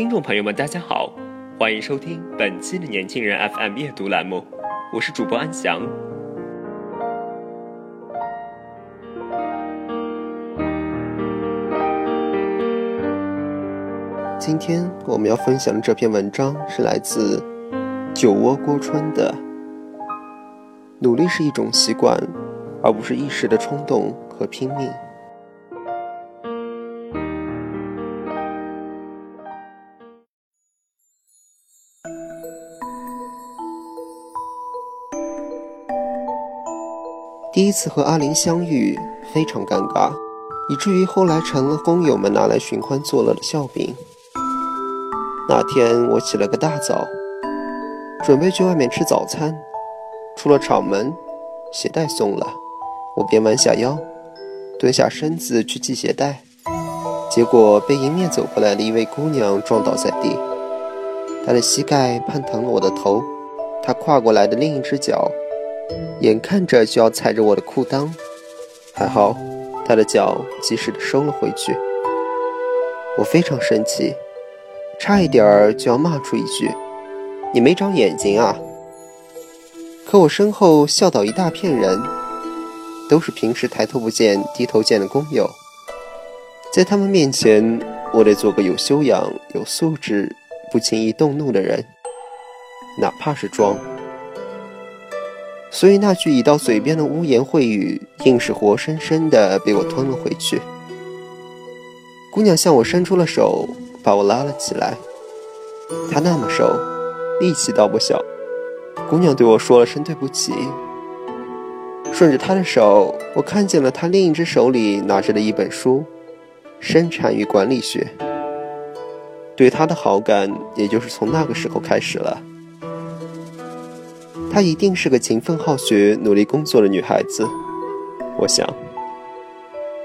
听众朋友们，大家好，欢迎收听本期的年轻人 FM 阅读栏目，我是主播安翔。今天我们要分享的这篇文章是来自酒窝郭春的。努力是一种习惯，而不是一时的冲动和拼命。第一次和阿林相遇非常尴尬，以至于后来成了工友们拿来寻欢作乐的笑柄。那天我起了个大早，准备去外面吃早餐，出了厂门，鞋带松了，我便弯下腰，蹲下身子去系鞋带，结果被迎面走过来的一位姑娘撞倒在地，她的膝盖攀疼了我的头，她跨过来的另一只脚。眼看着就要踩着我的裤裆，还好，他的脚及时的收了回去。我非常生气，差一点儿就要骂出一句：“你没长眼睛啊！”可我身后笑倒一大片人，都是平时抬头不见低头见的工友，在他们面前，我得做个有修养、有素质、不轻易动怒的人，哪怕是装。所以那句已到嘴边的污言秽语，硬是活生生的被我吞了回去。姑娘向我伸出了手，把我拉了起来。她那么瘦，力气倒不小。姑娘对我说了声对不起。顺着她的手，我看见了她另一只手里拿着的一本书，《生产与管理学》。对她的好感，也就是从那个时候开始了。她一定是个勤奋好学、努力工作的女孩子，我想。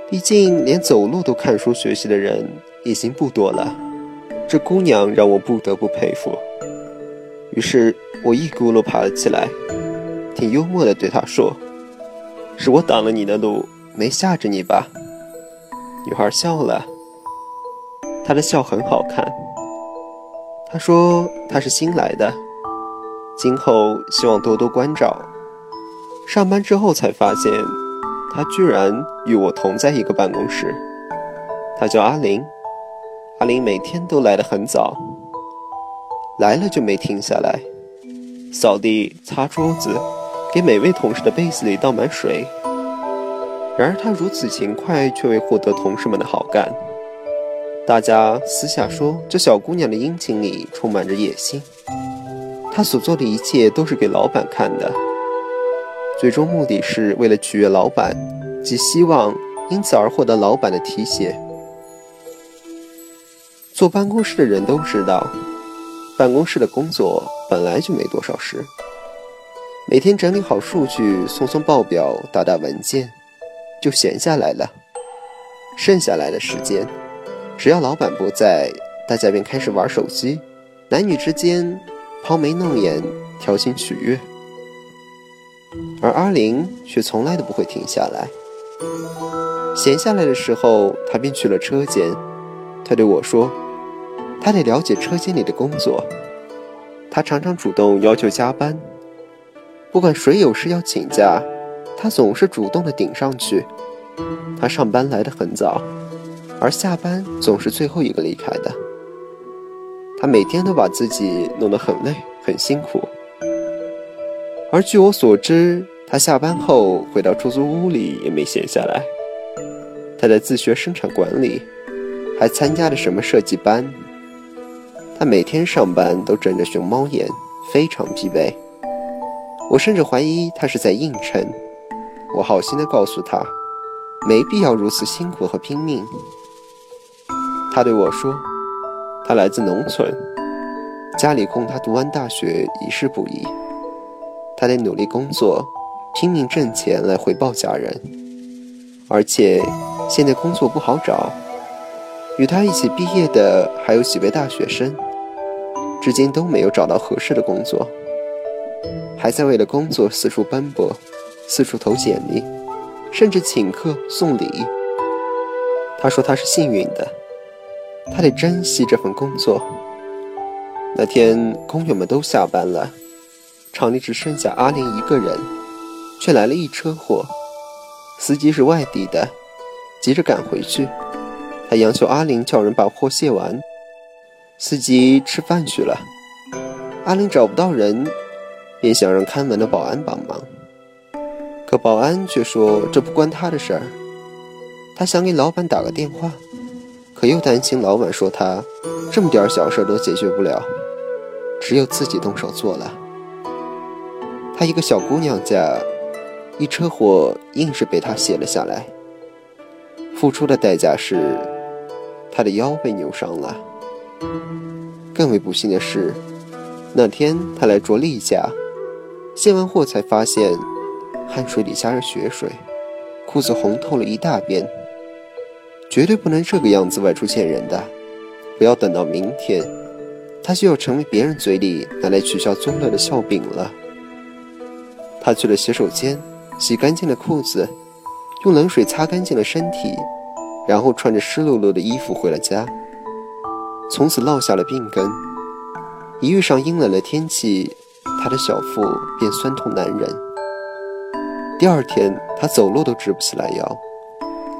毕竟连走路都看书学习的人已经不多了，这姑娘让我不得不佩服。于是我一咕噜爬了起来，挺幽默地对她说：“是我挡了你的路，没吓着你吧？”女孩笑了，她的笑很好看。她说她是新来的。今后希望多多关照。上班之后才发现，他居然与我同在一个办公室。他叫阿林，阿林每天都来得很早，来了就没停下来，扫地、擦桌子，给每位同事的杯子里倒满水。然而他如此勤快，却未获得同事们的好感。大家私下说，这小姑娘的殷勤里充满着野心。他所做的一切都是给老板看的，最终目的是为了取悦老板，及希望因此而获得老板的提携。坐办公室的人都知道，办公室的工作本来就没多少事，每天整理好数据、送送报表、打打文件，就闲下来了。剩下来的时间，只要老板不在，大家便开始玩手机，男女之间。抛眉弄眼，调情取悦，而阿玲却从来都不会停下来。闲下来的时候，她便去了车间。她对我说：“她得了解车间里的工作。”她常常主动要求加班，不管谁有事要请假，她总是主动的顶上去。她上班来得很早，而下班总是最后一个离开的。他每天都把自己弄得很累、很辛苦，而据我所知，他下班后回到出租屋里也没闲下来。他在自学生产管理，还参加了什么设计班。他每天上班都睁着熊猫眼，非常疲惫。我甚至怀疑他是在应承。我好心的告诉他，没必要如此辛苦和拼命。他对我说，他来自农村，家里供他读完大学一事不易，他得努力工作，拼命挣钱来回报家人。而且现在工作不好找，与他一起毕业的还有几位大学生，至今都没有找到合适的工作，还在为了工作四处奔波。四处投简历，甚至请客送礼。他说他是幸运的，他得珍惜这份工作。那天工友们都下班了，厂里只剩下阿玲一个人，却来了一车货。司机是外地的，急着赶回去。他央求阿玲叫人把货卸完。司机吃饭去了。阿玲找不到人，便想让看门的保安帮忙。可保安却说这不关他的事儿。他想给老板打个电话，可又担心老板说他这么点小事都解决不了，只有自己动手做了。他一个小姑娘家，一车货硬是被他卸了下来。付出的代价是他的腰被扭伤了。更为不幸的是，那天他来捉例假，卸完货才发现。汗水里加着血水，裤子红透了一大边。绝对不能这个样子外出见人的，不要等到明天，他就要成为别人嘴里拿来取笑宗乐的笑柄了。他去了洗手间，洗干净了裤子，用冷水擦干净了身体，然后穿着湿漉漉的衣服回了家。从此落下了病根，一遇上阴冷的天气，他的小腹便酸痛难忍。第二天，他走路都直不起来腰，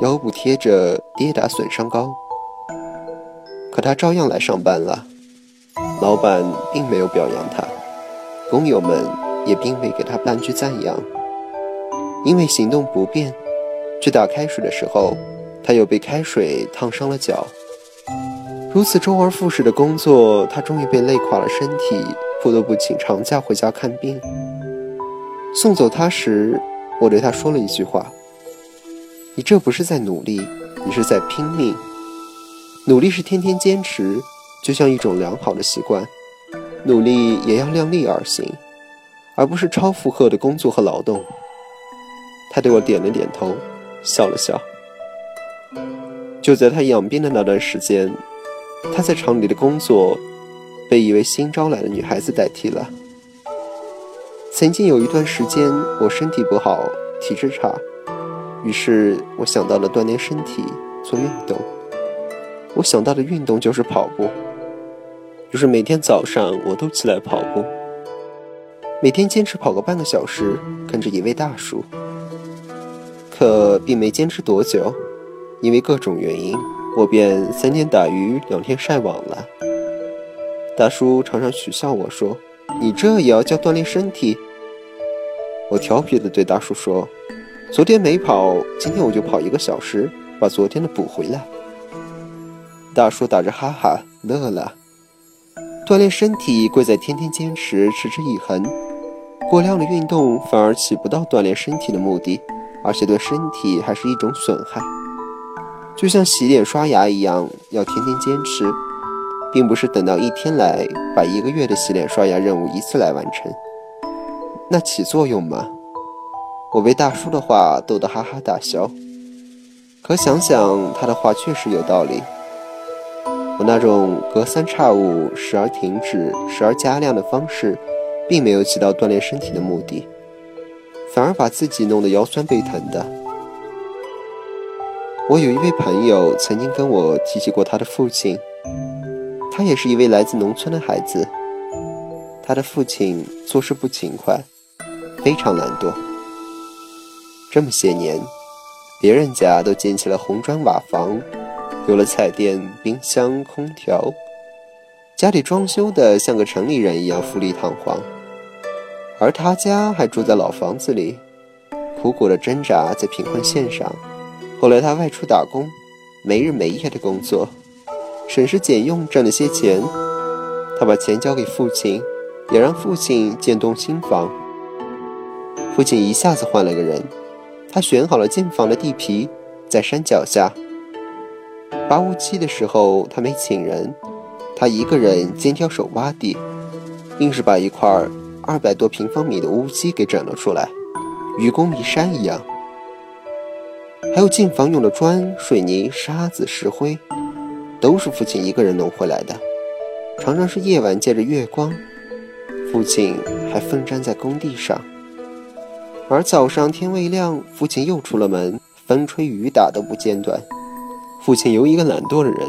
腰部贴着跌打损伤膏。可他照样来上班了，老板并没有表扬他，工友们也并未给他半句赞扬。因为行动不便，去打开水的时候，他又被开水烫伤了脚。如此周而复始的工作，他终于被累垮了身体，不得不请长假回家看病。送走他时。我对他说了一句话：“你这不是在努力，你是在拼命。努力是天天坚持，就像一种良好的习惯。努力也要量力而行，而不是超负荷的工作和劳动。”他对我点了点头，笑了笑。就在他养病的那段时间，他在厂里的工作被一位新招来的女孩子代替了。曾经有一段时间，我身体不好，体质差，于是我想到了锻炼身体，做运动。我想到的运动就是跑步，于是每天早上我都起来跑步，每天坚持跑个半个小时，跟着一位大叔。可并没坚持多久，因为各种原因，我便三天打鱼两天晒网了。大叔常常取笑我说。你这也要叫锻炼身体？我调皮地对大叔说：“昨天没跑，今天我就跑一个小时，把昨天的补回来。”大叔打着哈哈乐了。锻炼身体贵在天天坚持，持之以恒。过量的运动反而起不到锻炼身体的目的，而且对身体还是一种损害。就像洗脸刷牙一样，要天天坚持。并不是等到一天来把一个月的洗脸刷牙任务一次来完成，那起作用吗？我被大叔的话逗得哈哈大笑。可想想他的话确实有道理。我那种隔三差五、时而停止、时而加量的方式，并没有起到锻炼身体的目的，反而把自己弄得腰酸背疼的。我有一位朋友曾经跟我提起过他的父亲。他也是一位来自农村的孩子，他的父亲做事不勤快，非常懒惰。这么些年，别人家都建起了红砖瓦房，有了彩电、冰箱、空调，家里装修的像个城里人一样富丽堂皇，而他家还住在老房子里，苦苦的挣扎在贫困线上。后来他外出打工，没日没夜的工作。省吃俭用赚了些钱，他把钱交给父亲，也让父亲建栋新房。父亲一下子换了个人，他选好了建房的地皮，在山脚下。扒屋期的时候，他没请人，他一个人肩挑手挖地，硬是把一块二百多平方米的乌基给整了出来，愚公移山一样。还有建房用的砖、水泥、沙子、石灰，都是父亲一个人弄回来的。常常是夜晚借着月光，父亲还奋战在工地上。而早上天未亮，父亲又出了门，风吹雨打都不间断。父亲由一个懒惰的人，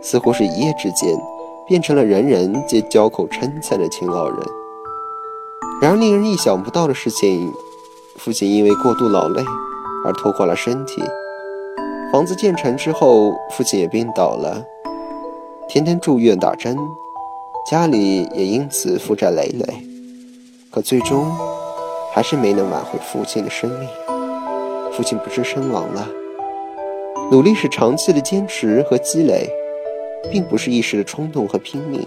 似乎是一夜之间变成了人人皆交口称赞的勤劳人。然而令人意想不到的事情，父亲因为过度劳累而拖垮了身体。房子建成之后，父亲也病倒了，天天住院打针，家里也因此负债累累。可最终。还是没能挽回父亲的生命，父亲不治身亡了。努力是长期的坚持和积累，并不是一时的冲动和拼命。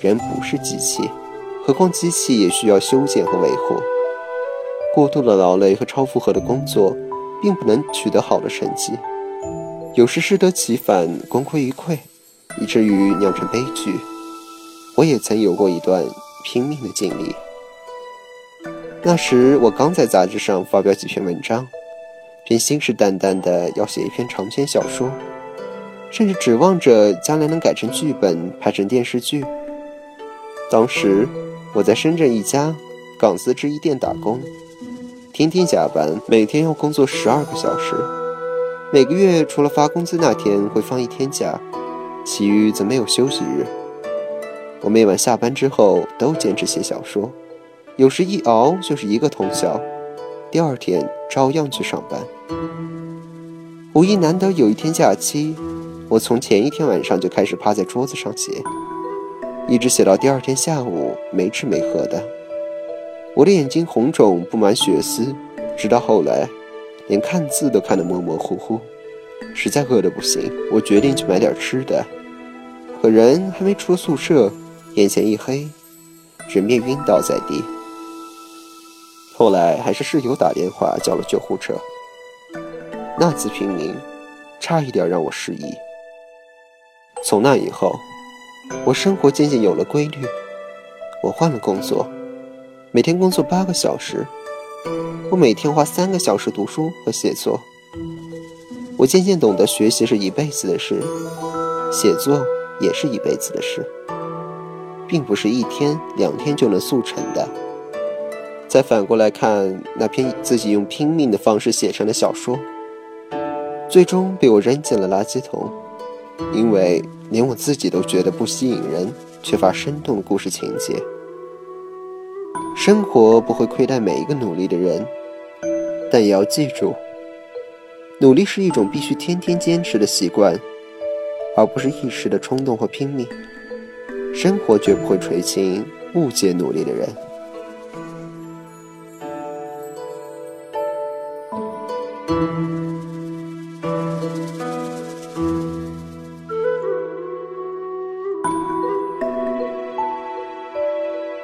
人不是机器，何况机器也需要修剪和维护。过度的劳累和超负荷的工作，并不能取得好的成绩。有时适得其反，功亏一篑，以至于酿成悲剧。我也曾有过一段拼命的经历。那时我刚在杂志上发表几篇文章，便信誓旦旦的要写一篇长篇小说，甚至指望着将来能改成剧本，拍成电视剧。当时我在深圳一家港资制衣店打工，天天加班，每天要工作十二个小时，每个月除了发工资那天会放一天假，其余则没有休息日。我每晚下班之后都坚持写小说。有时一熬就是一个通宵，第二天照样去上班。五一难得有一天假期，我从前一天晚上就开始趴在桌子上写，一直写到第二天下午，没吃没喝的。我的眼睛红肿，布满血丝，直到后来，连看字都看得模模糊糊。实在饿得不行，我决定去买点吃的，可人还没出宿舍，眼前一黑，人便晕倒在地。后来还是室友打电话叫了救护车。那次平民，差一点让我失忆。从那以后，我生活渐渐有了规律。我换了工作，每天工作八个小时。我每天花三个小时读书和写作。我渐渐懂得，学习是一辈子的事，写作也是一辈子的事，并不是一天两天就能速成的。再反过来看那篇自己用拼命的方式写成的小说，最终被我扔进了垃圾桶，因为连我自己都觉得不吸引人，缺乏生动的故事情节。生活不会亏待每一个努力的人，但也要记住，努力是一种必须天天坚持的习惯，而不是一时的冲动或拼命。生活绝不会垂青误解努力的人。